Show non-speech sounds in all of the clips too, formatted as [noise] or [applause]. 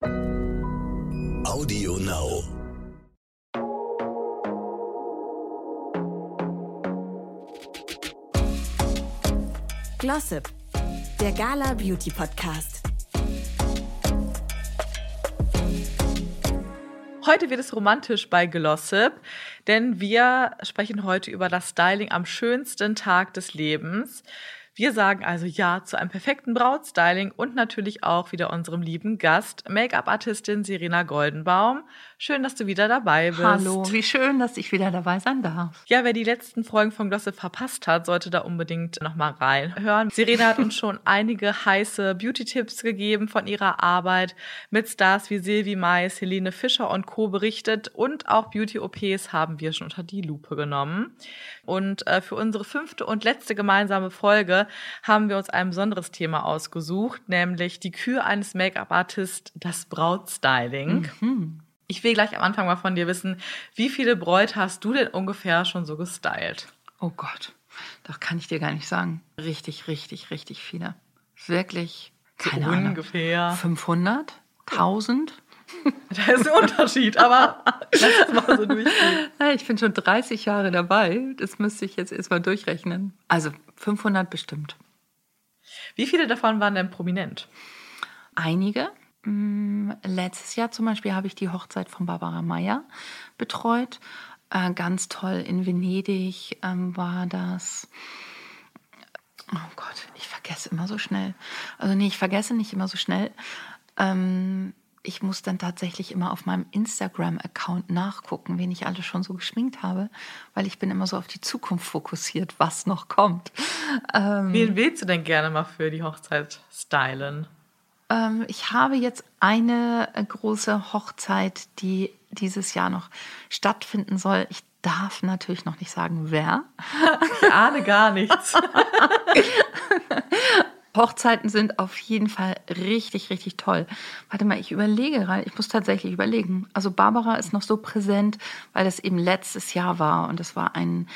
Audio Now. Glossip, der Gala Beauty Podcast. Heute wird es romantisch bei Glossip, denn wir sprechen heute über das Styling am schönsten Tag des Lebens. Wir sagen also Ja zu einem perfekten Brautstyling und natürlich auch wieder unserem lieben Gast, Make-up-Artistin Serena Goldenbaum. Schön, dass du wieder dabei bist. Hallo, wie schön, dass ich wieder dabei sein darf. Ja, wer die letzten Folgen von Glossip verpasst hat, sollte da unbedingt nochmal reinhören. Serena hat uns schon einige heiße Beauty-Tipps gegeben von ihrer Arbeit mit Stars wie Silvi Mais, Helene Fischer und Co. berichtet und auch Beauty-OPs haben wir schon unter die Lupe genommen. Und äh, für unsere fünfte und letzte gemeinsame Folge haben wir uns ein besonderes Thema ausgesucht, nämlich die Kür eines Make-up-Artists, das Brautstyling. Mhm. Ich will gleich am Anfang mal von dir wissen, wie viele Bräute hast du denn ungefähr schon so gestylt? Oh Gott, das kann ich dir gar nicht sagen. Richtig, richtig, richtig viele. Wirklich, keine so Ahnung. Ungefähr. 500? 1000? [laughs] Da ist ein Unterschied, aber lass es mal so durchgehen. Ich bin schon 30 Jahre dabei. Das müsste ich jetzt erstmal durchrechnen. Also 500 bestimmt. Wie viele davon waren denn prominent? Einige. Mm, letztes Jahr zum Beispiel habe ich die Hochzeit von Barbara Meyer betreut. Äh, ganz toll in Venedig ähm, war das. Oh Gott, ich vergesse immer so schnell. Also nee, ich vergesse nicht immer so schnell. Ähm, ich muss dann tatsächlich immer auf meinem Instagram-Account nachgucken, wen ich alle schon so geschminkt habe, weil ich bin immer so auf die Zukunft fokussiert, was noch kommt. Ähm, wen willst du denn gerne mal für die Hochzeit stylen? Ähm, ich habe jetzt eine große Hochzeit, die dieses Jahr noch stattfinden soll. Ich darf natürlich noch nicht sagen, wer. Ich ahne gar nichts. [laughs] Hochzeiten sind auf jeden Fall richtig, richtig toll. Warte mal, ich überlege gerade, ich muss tatsächlich überlegen. Also Barbara ist noch so präsent, weil das eben letztes Jahr war und es war ein,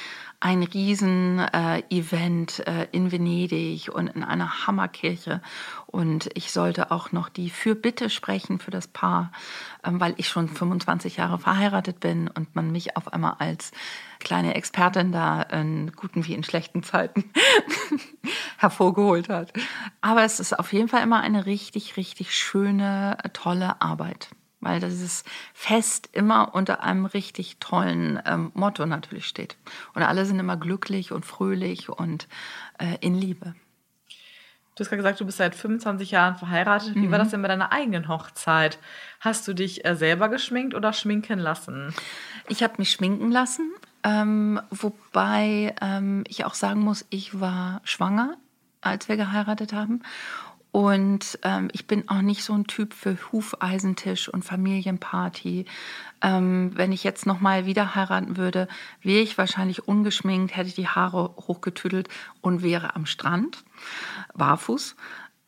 ein Riesen-Event äh, äh, in Venedig und in einer Hammerkirche. Und ich sollte auch noch die Fürbitte sprechen für das Paar, ähm, weil ich schon 25 Jahre verheiratet bin und man mich auf einmal als kleine Expertin da in guten wie in schlechten Zeiten [laughs] hervorgeholt hat. Aber es ist auf jeden Fall immer eine richtig, richtig schöne, tolle Arbeit weil dieses Fest immer unter einem richtig tollen ähm, Motto natürlich steht. Und alle sind immer glücklich und fröhlich und äh, in Liebe. Du hast gerade gesagt, du bist seit 25 Jahren verheiratet. Wie mhm. war das denn bei deiner eigenen Hochzeit? Hast du dich äh, selber geschminkt oder schminken lassen? Ich habe mich schminken lassen, ähm, wobei ähm, ich auch sagen muss, ich war schwanger, als wir geheiratet haben. Und ähm, ich bin auch nicht so ein Typ für Hufeisentisch und Familienparty. Ähm, wenn ich jetzt nochmal wieder heiraten würde, wäre ich wahrscheinlich ungeschminkt, hätte die Haare hochgetüdelt und wäre am Strand, barfuß.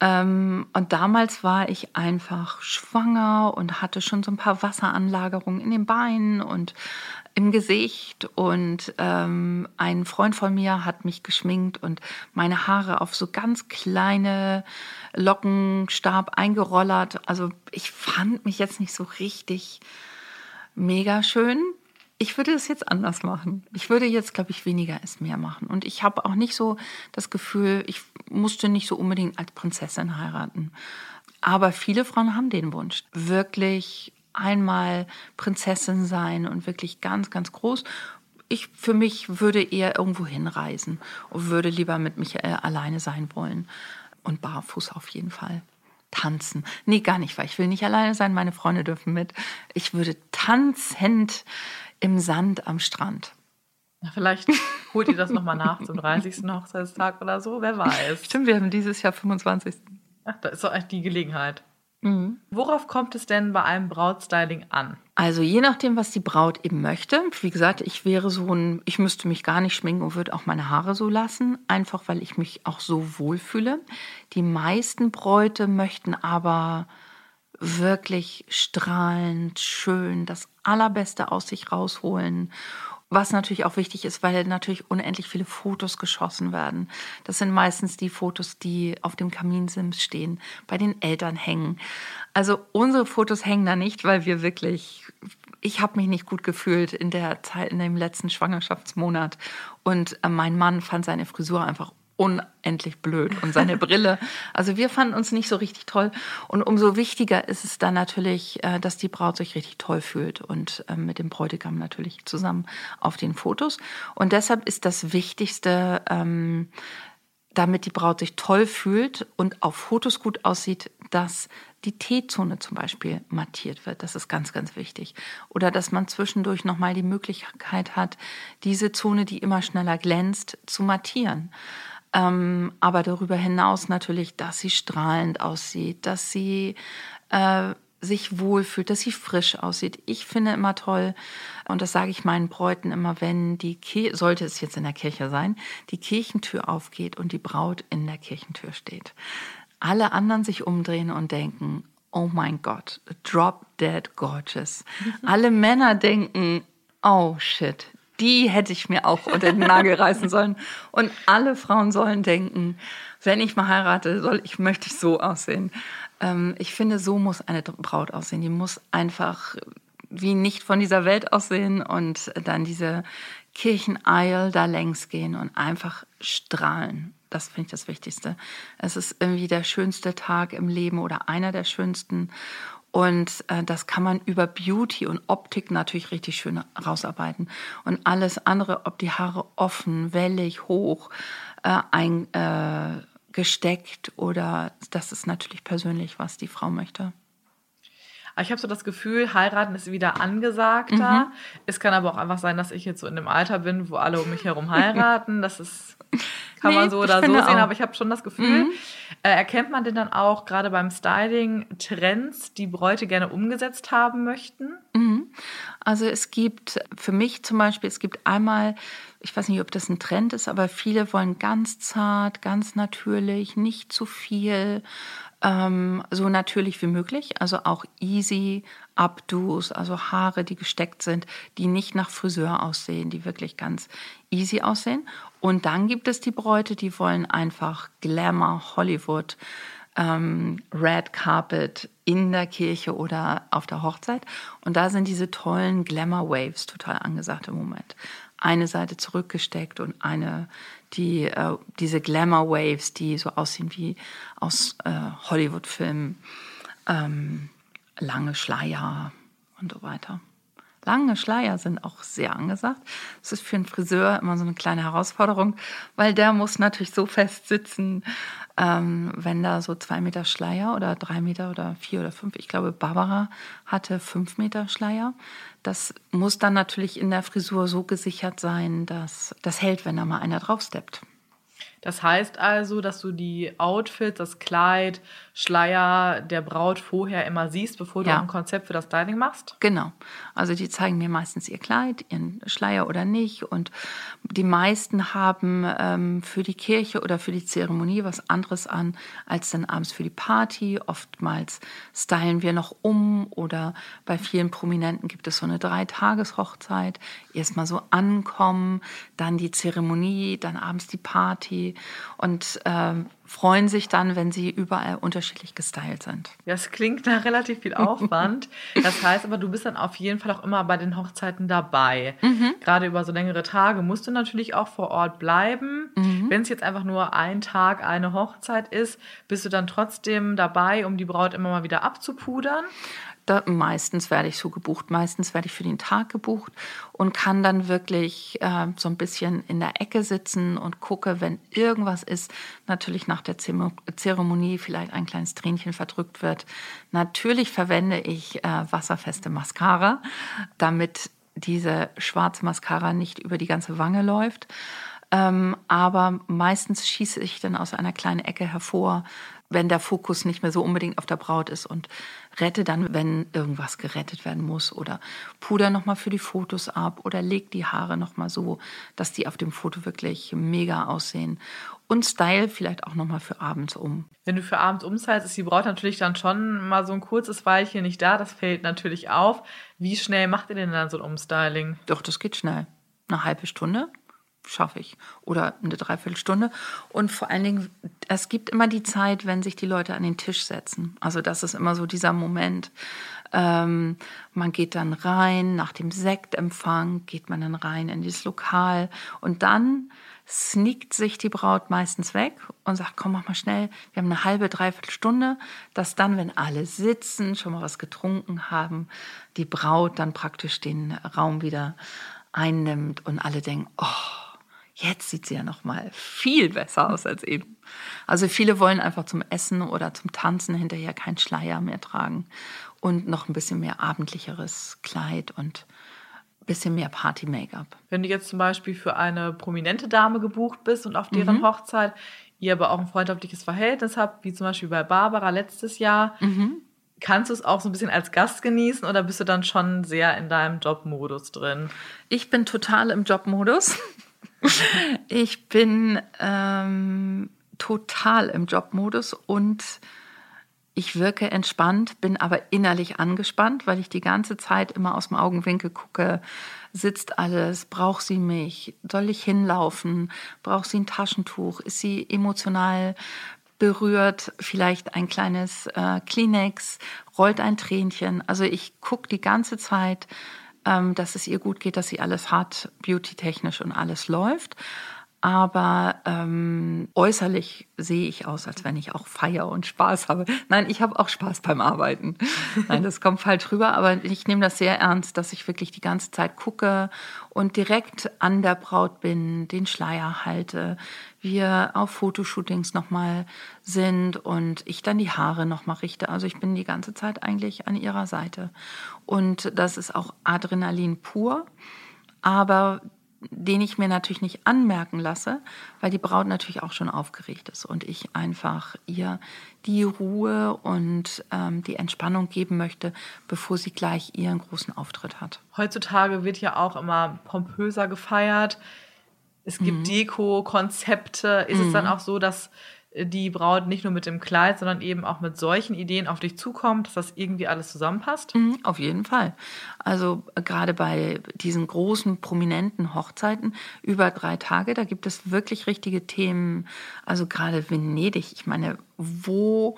Ähm, und damals war ich einfach schwanger und hatte schon so ein paar Wasseranlagerungen in den Beinen und im Gesicht und ähm, ein Freund von mir hat mich geschminkt und meine Haare auf so ganz kleine Lockenstab eingerollert. Also ich fand mich jetzt nicht so richtig mega schön. Ich würde es jetzt anders machen. Ich würde jetzt, glaube ich, weniger ist mehr machen. Und ich habe auch nicht so das Gefühl, ich musste nicht so unbedingt als Prinzessin heiraten. Aber viele Frauen haben den Wunsch, wirklich einmal Prinzessin sein und wirklich ganz, ganz groß. Ich für mich würde eher irgendwo hinreisen und würde lieber mit mich äh, alleine sein wollen. Und barfuß auf jeden Fall. Tanzen. Nee, gar nicht, weil ich will nicht alleine sein, meine Freunde dürfen mit. Ich würde tanzend im Sand am Strand. Na, vielleicht holt ihr das nochmal nach zum 30. Hochzeitstag oder so, wer weiß. [laughs] Stimmt, wir haben dieses Jahr 25. Ach, da ist doch echt die Gelegenheit. Mhm. Worauf kommt es denn bei einem Brautstyling an? Also je nachdem, was die Braut eben möchte. Wie gesagt, ich wäre so ein, ich müsste mich gar nicht schminken und würde auch meine Haare so lassen, einfach weil ich mich auch so wohlfühle. Die meisten Bräute möchten aber wirklich strahlend, schön, das Allerbeste aus sich rausholen was natürlich auch wichtig ist, weil natürlich unendlich viele Fotos geschossen werden. Das sind meistens die Fotos, die auf dem Kaminsims stehen, bei den Eltern hängen. Also unsere Fotos hängen da nicht, weil wir wirklich, ich habe mich nicht gut gefühlt in der Zeit, in dem letzten Schwangerschaftsmonat. Und äh, mein Mann fand seine Frisur einfach unendlich blöd und seine Brille. Also wir fanden uns nicht so richtig toll. Und umso wichtiger ist es dann natürlich, äh, dass die Braut sich richtig toll fühlt und ähm, mit dem Bräutigam natürlich zusammen auf den Fotos. Und deshalb ist das Wichtigste, ähm, damit die Braut sich toll fühlt und auf Fotos gut aussieht, dass die T-Zone zum Beispiel mattiert wird. Das ist ganz, ganz wichtig. Oder dass man zwischendurch nochmal die Möglichkeit hat, diese Zone, die immer schneller glänzt, zu mattieren. Ähm, aber darüber hinaus natürlich, dass sie strahlend aussieht, dass sie äh, sich wohlfühlt, dass sie frisch aussieht. Ich finde immer toll, und das sage ich meinen Bräuten immer, wenn die Kirche, sollte es jetzt in der Kirche sein, die Kirchentür aufgeht und die Braut in der Kirchentür steht. Alle anderen sich umdrehen und denken, oh mein Gott, drop dead gorgeous. [laughs] Alle Männer denken, oh shit, die hätte ich mir auch unter den Nagel reißen sollen. Und alle Frauen sollen denken, wenn ich mal heirate, soll ich, möchte ich so aussehen. Ähm, ich finde, so muss eine Braut aussehen. Die muss einfach wie nicht von dieser Welt aussehen und dann diese Kircheneil da längs gehen und einfach strahlen. Das finde ich das Wichtigste. Es ist irgendwie der schönste Tag im Leben oder einer der schönsten. Und äh, das kann man über Beauty und Optik natürlich richtig schön rausarbeiten. Und alles andere, ob die Haare offen, wellig, hoch, äh, eingesteckt äh, oder das ist natürlich persönlich, was die Frau möchte. Ich habe so das Gefühl, heiraten ist wieder angesagter. Mhm. Es kann aber auch einfach sein, dass ich jetzt so in dem Alter bin, wo alle um mich herum [laughs] heiraten. Das ist kann nee, man so oder so sehen, auch. aber ich habe schon das Gefühl, mhm. äh, erkennt man denn dann auch gerade beim Styling Trends, die Bräute gerne umgesetzt haben möchten? Mhm. Also es gibt für mich zum Beispiel, es gibt einmal, ich weiß nicht, ob das ein Trend ist, aber viele wollen ganz zart, ganz natürlich, nicht zu viel, ähm, so natürlich wie möglich, also auch easy Updos, also Haare, die gesteckt sind, die nicht nach Friseur aussehen, die wirklich ganz easy aussehen. Und dann gibt es die Bräute, die wollen einfach Glamour, Hollywood, ähm, Red Carpet in der Kirche oder auf der Hochzeit. Und da sind diese tollen Glamour Waves total angesagt im Moment. Eine Seite zurückgesteckt und eine, die, äh, diese Glamour Waves, die so aussehen wie aus äh, Hollywood-Filmen, ähm, lange Schleier und so weiter. Lange Schleier sind auch sehr angesagt. Das ist für einen Friseur immer so eine kleine Herausforderung, weil der muss natürlich so fest sitzen, ähm, wenn da so zwei Meter Schleier oder drei Meter oder vier oder fünf, ich glaube, Barbara hatte fünf Meter Schleier. Das muss dann natürlich in der Frisur so gesichert sein, dass das hält, wenn da mal einer draufsteppt. Das heißt also, dass du die Outfits, das Kleid, Schleier der Braut vorher immer siehst, bevor du ja. ein Konzept für das Styling machst? Genau. Also die zeigen mir meistens ihr Kleid, ihren Schleier oder nicht. Und die meisten haben ähm, für die Kirche oder für die Zeremonie was anderes an als dann abends für die Party. Oftmals stylen wir noch um oder bei vielen Prominenten gibt es so eine Dreitageshochzeit. Erstmal so ankommen, dann die Zeremonie, dann abends die Party und äh, freuen sich dann, wenn sie überall unterschiedlich gestylt sind. Das klingt nach relativ viel Aufwand. [laughs] das heißt aber, du bist dann auf jeden Fall auch immer bei den Hochzeiten dabei. Mhm. Gerade über so längere Tage musst du natürlich auch vor Ort bleiben. Mhm. Wenn es jetzt einfach nur ein Tag eine Hochzeit ist, bist du dann trotzdem dabei, um die Braut immer mal wieder abzupudern? Da, meistens werde ich so gebucht, meistens werde ich für den Tag gebucht und kann dann wirklich äh, so ein bisschen in der Ecke sitzen und gucke, wenn irgendwas ist, natürlich nach der Zeremonie vielleicht ein kleines Tränchen verdrückt wird. Natürlich verwende ich äh, wasserfeste Mascara, damit diese schwarze Mascara nicht über die ganze Wange läuft. Ähm, aber meistens schieße ich dann aus einer kleinen Ecke hervor, wenn der Fokus nicht mehr so unbedingt auf der Braut ist und rette dann, wenn irgendwas gerettet werden muss oder puder nochmal für die Fotos ab oder leg die Haare nochmal so, dass die auf dem Foto wirklich mega aussehen und Style vielleicht auch nochmal für abends um. Wenn du für abends umstylst, ist die Braut natürlich dann schon mal so ein kurzes Weilchen nicht da. Das fällt natürlich auf. Wie schnell macht ihr denn dann so ein Umstyling? Doch, das geht schnell. eine halbe Stunde schaffe ich oder eine Dreiviertelstunde. Und vor allen Dingen, es gibt immer die Zeit, wenn sich die Leute an den Tisch setzen. Also das ist immer so dieser Moment. Ähm, man geht dann rein, nach dem Sektempfang geht man dann rein in dieses Lokal und dann sneakt sich die Braut meistens weg und sagt, komm, mach mal schnell, wir haben eine halbe, dreiviertel Stunde, dass dann, wenn alle sitzen, schon mal was getrunken haben, die Braut dann praktisch den Raum wieder einnimmt und alle denken, oh, jetzt sieht sie ja noch mal viel besser aus als eben. Also viele wollen einfach zum Essen oder zum Tanzen hinterher keinen Schleier mehr tragen und noch ein bisschen mehr abendlicheres Kleid und bisschen mehr Party-Make-up. Wenn du jetzt zum Beispiel für eine prominente Dame gebucht bist und auf deren mhm. Hochzeit ihr aber auch ein freundschaftliches Verhältnis habt, wie zum Beispiel bei Barbara letztes Jahr, mhm. kannst du es auch so ein bisschen als Gast genießen oder bist du dann schon sehr in deinem Jobmodus drin? Ich bin total im Jobmodus. [laughs] ich bin ähm, total im Jobmodus und ich wirke entspannt, bin aber innerlich angespannt, weil ich die ganze Zeit immer aus dem Augenwinkel gucke, sitzt alles, braucht sie mich, soll ich hinlaufen, braucht sie ein Taschentuch, ist sie emotional berührt, vielleicht ein kleines äh, Kleenex, rollt ein Tränchen. Also ich gucke die ganze Zeit, dass es ihr gut geht, dass sie alles hat, beauty-technisch und alles läuft aber ähm, äußerlich sehe ich aus, als wenn ich auch feier und Spaß habe. Nein, ich habe auch Spaß beim Arbeiten. Nein, das kommt falsch rüber, aber ich nehme das sehr ernst, dass ich wirklich die ganze Zeit gucke und direkt an der Braut bin, den Schleier halte, wir auf Fotoshootings nochmal sind und ich dann die Haare nochmal richte. Also ich bin die ganze Zeit eigentlich an ihrer Seite. Und das ist auch Adrenalin pur. Aber den ich mir natürlich nicht anmerken lasse, weil die Braut natürlich auch schon aufgeregt ist und ich einfach ihr die Ruhe und ähm, die Entspannung geben möchte, bevor sie gleich ihren großen Auftritt hat. Heutzutage wird ja auch immer pompöser gefeiert. Es gibt mhm. Deko, Konzepte. Ist mhm. es dann auch so, dass die Braut nicht nur mit dem Kleid, sondern eben auch mit solchen Ideen auf dich zukommt, dass das irgendwie alles zusammenpasst? Mhm, auf jeden Fall. Also äh, gerade bei diesen großen, prominenten Hochzeiten über drei Tage, da gibt es wirklich richtige Themen. Also gerade Venedig, ich meine, wo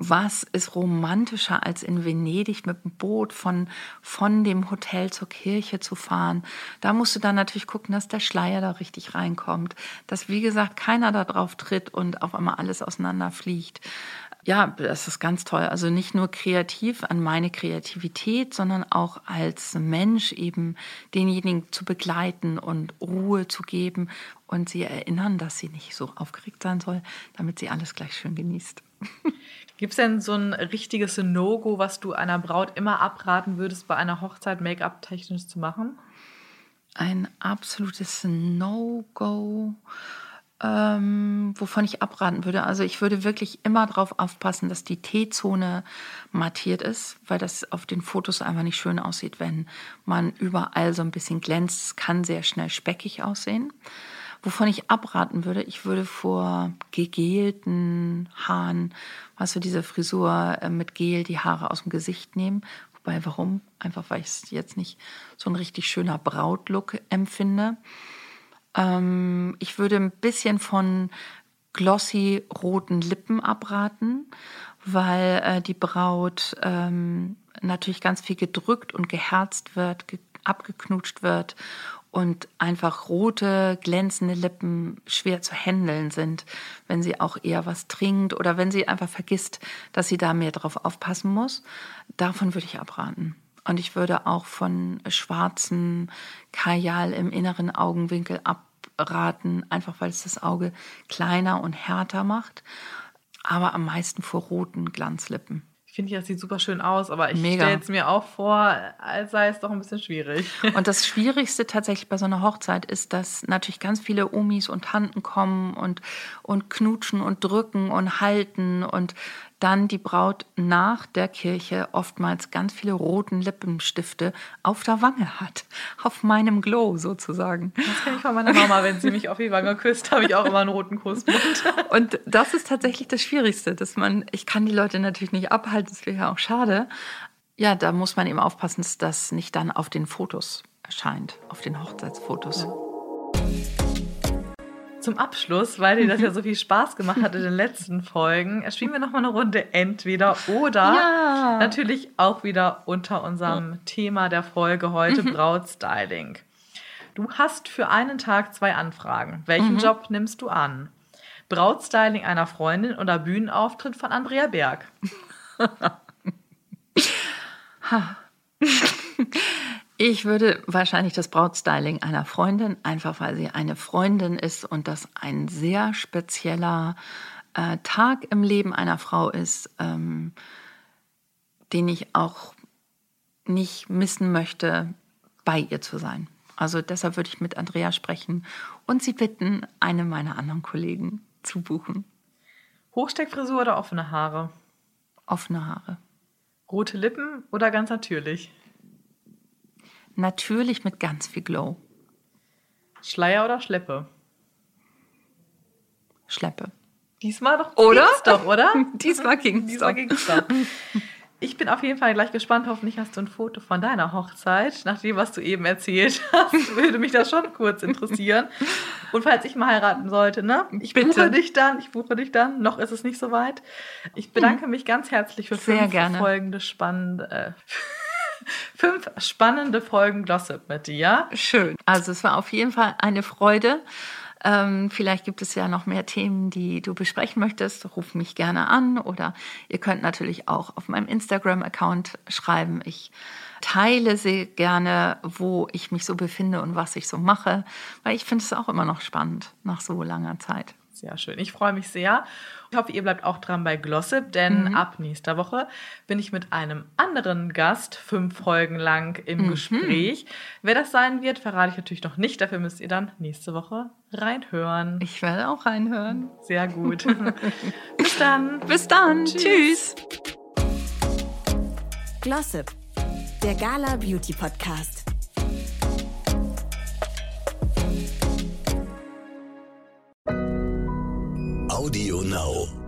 was ist romantischer als in Venedig mit dem Boot von, von dem Hotel zur Kirche zu fahren. Da musst du dann natürlich gucken, dass der Schleier da richtig reinkommt, dass wie gesagt keiner da drauf tritt und auf einmal alles auseinanderfliegt. Ja, das ist ganz toll. Also nicht nur kreativ an meine Kreativität, sondern auch als Mensch eben denjenigen zu begleiten und Ruhe zu geben und sie erinnern, dass sie nicht so aufgeregt sein soll, damit sie alles gleich schön genießt. [laughs] Gibt es denn so ein richtiges No-Go, was du einer Braut immer abraten würdest, bei einer Hochzeit Make-up technisch zu machen? Ein absolutes No-Go, ähm, wovon ich abraten würde. Also ich würde wirklich immer darauf aufpassen, dass die T-Zone mattiert ist, weil das auf den Fotos einfach nicht schön aussieht, wenn man überall so ein bisschen glänzt. Es kann sehr schnell speckig aussehen. Wovon ich abraten würde, ich würde vor gegelten Haaren, weißt du, diese Frisur äh, mit Gel, die Haare aus dem Gesicht nehmen. Wobei, warum? Einfach, weil ich es jetzt nicht so ein richtig schöner Brautlook empfinde. Ähm, ich würde ein bisschen von glossy roten Lippen abraten, weil äh, die Braut ähm, natürlich ganz viel gedrückt und geherzt wird, ge abgeknutscht wird und einfach rote, glänzende Lippen schwer zu handeln sind, wenn sie auch eher was trinkt oder wenn sie einfach vergisst, dass sie da mehr drauf aufpassen muss. Davon würde ich abraten. Und ich würde auch von schwarzen Kajal im inneren Augenwinkel abraten, einfach weil es das Auge kleiner und härter macht, aber am meisten vor roten Glanzlippen finde ich, das sieht super schön aus, aber ich stelle es mir auch vor, als sei es doch ein bisschen schwierig. [laughs] Und das Schwierigste tatsächlich bei so einer Hochzeit ist, dass natürlich ganz viele Omis und Tanten kommen und, und knutschen und drücken und halten und dann die Braut nach der Kirche oftmals ganz viele roten Lippenstifte auf der Wange hat. Auf meinem Glow sozusagen. Das kenne ich von meiner Mama. Wenn sie mich auf die Wange küsst, habe ich auch immer einen roten Kussmund. [laughs] Und das ist tatsächlich das Schwierigste, dass man, ich kann die Leute natürlich nicht abhalten, das wäre ja auch schade. Ja, da muss man eben aufpassen, dass das nicht dann auf den Fotos erscheint auf den Hochzeitsfotos. Ja. Zum Abschluss, weil dir das ja so viel Spaß gemacht hat in den letzten Folgen, [laughs] spielen wir nochmal eine Runde entweder oder. Ja. Natürlich auch wieder unter unserem. Thema der Folge heute mhm. Brautstyling. Du hast für einen Tag zwei Anfragen. Welchen mhm. Job nimmst du an? Brautstyling einer Freundin oder Bühnenauftritt von Andrea Berg? [laughs] [laughs] Ich würde wahrscheinlich das Brautstyling einer Freundin, einfach weil sie eine Freundin ist und das ein sehr spezieller äh, Tag im Leben einer Frau ist, ähm, den ich auch nicht missen möchte, bei ihr zu sein. Also deshalb würde ich mit Andrea sprechen und sie bitten, eine meiner anderen Kollegen zu buchen. Hochsteckfrisur oder offene Haare? Offene Haare. Rote Lippen oder ganz natürlich? Natürlich mit ganz viel Glow. Schleier oder Schleppe? Schleppe. Diesmal doch. Oder? Ging's doch, oder? [laughs] Diesmal [laughs] ging's Diesmal ging's doch. Ich bin auf jeden Fall gleich gespannt. Hoffentlich hast du ein Foto von deiner Hochzeit. Nach dem, was du eben erzählt [laughs] hast, würde mich das schon kurz interessieren. Und falls ich mal heiraten sollte, ne? Ich Bitte. buche dich dann. Ich buche dich dann. Noch ist es nicht so weit. Ich bedanke mich ganz herzlich für Sehr fünf gerne. folgende spannende. Äh, fünf spannende Folgen Glossip mit dir. Schön. Also es war auf jeden Fall eine Freude. Ähm, vielleicht gibt es ja noch mehr Themen, die du besprechen möchtest. Ruf mich gerne an oder ihr könnt natürlich auch auf meinem Instagram-Account schreiben. Ich teile sehr gerne, wo ich mich so befinde und was ich so mache, weil ich finde es auch immer noch spannend nach so langer Zeit. Sehr schön. Ich freue mich sehr. Ich hoffe, ihr bleibt auch dran bei Glossip, denn mhm. ab nächster Woche bin ich mit einem anderen Gast fünf Folgen lang im mhm. Gespräch. Wer das sein wird, verrate ich natürlich noch nicht. Dafür müsst ihr dann nächste Woche reinhören. Ich werde auch reinhören. Sehr gut. [laughs] Bis dann. Bis dann. Tschüss. Tschüss. Glossip, der Gala Beauty Podcast. Audio Now.